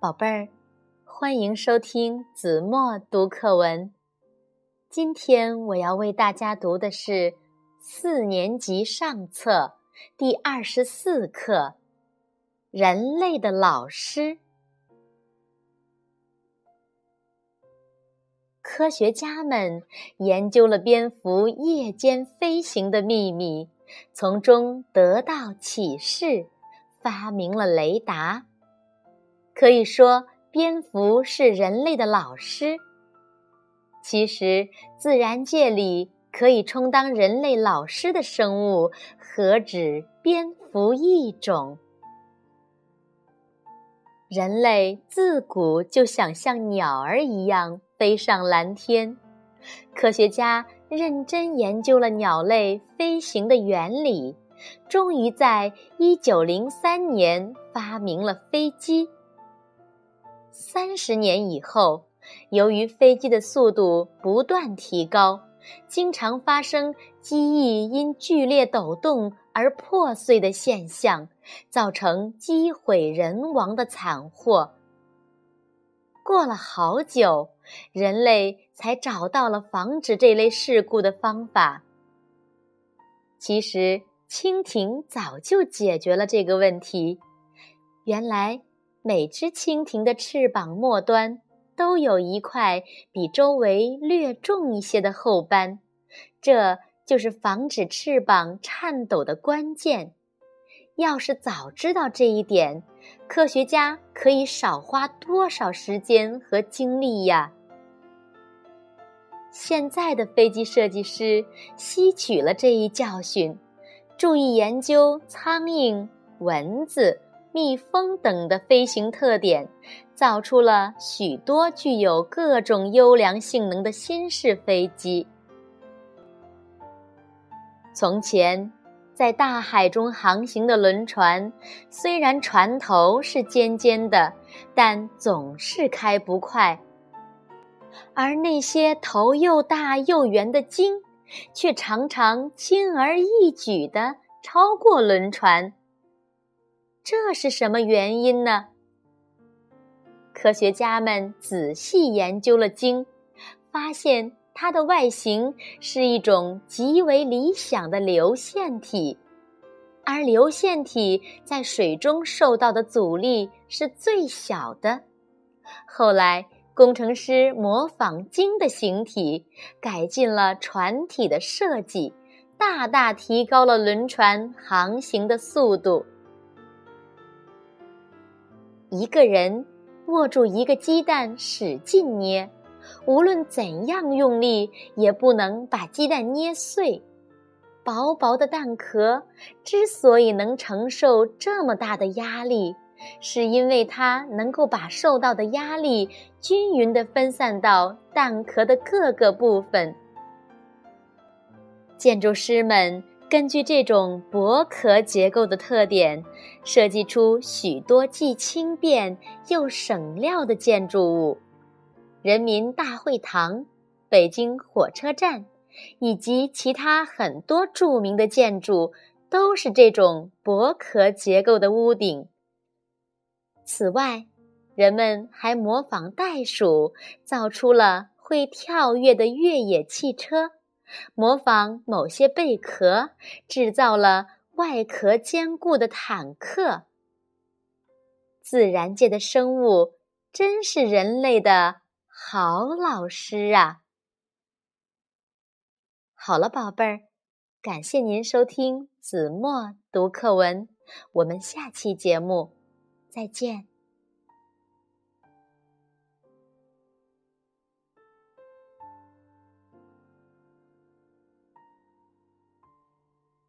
宝贝儿，欢迎收听子墨读课文。今天我要为大家读的是四年级上册第二十四课《人类的老师》。科学家们研究了蝙蝠夜间飞行的秘密，从中得到启示，发明了雷达。可以说，蝙蝠是人类的老师。其实，自然界里可以充当人类老师的生物，何止蝙蝠一种？人类自古就想像鸟儿一样飞上蓝天。科学家认真研究了鸟类飞行的原理，终于在一九零三年发明了飞机。三十年以后，由于飞机的速度不断提高，经常发生机翼因剧烈抖动而破碎的现象，造成机毁人亡的惨祸。过了好久，人类才找到了防止这类事故的方法。其实，蜻蜓早就解决了这个问题。原来。每只蜻蜓的翅膀末端都有一块比周围略重一些的后斑，这就是防止翅膀颤抖的关键。要是早知道这一点，科学家可以少花多少时间和精力呀！现在的飞机设计师吸取了这一教训，注意研究苍蝇、蚊子。蜜蜂等的飞行特点，造出了许多具有各种优良性能的新式飞机。从前，在大海中航行的轮船，虽然船头是尖尖的，但总是开不快；而那些头又大又圆的鲸，却常常轻而易举地超过轮船。这是什么原因呢？科学家们仔细研究了鲸，发现它的外形是一种极为理想的流线体，而流线体在水中受到的阻力是最小的。后来，工程师模仿鲸的形体，改进了船体的设计，大大提高了轮船航行的速度。一个人握住一个鸡蛋，使劲捏，无论怎样用力，也不能把鸡蛋捏碎。薄薄的蛋壳之所以能承受这么大的压力，是因为它能够把受到的压力均匀地分散到蛋壳的各个部分。建筑师们。根据这种薄壳结构的特点，设计出许多既轻便又省料的建筑物。人民大会堂、北京火车站以及其他很多著名的建筑都是这种薄壳结构的屋顶。此外，人们还模仿袋鼠，造出了会跳跃的越野汽车。模仿某些贝壳，制造了外壳坚固的坦克。自然界的生物真是人类的好老师啊！好了，宝贝儿，感谢您收听子墨读课文，我们下期节目再见。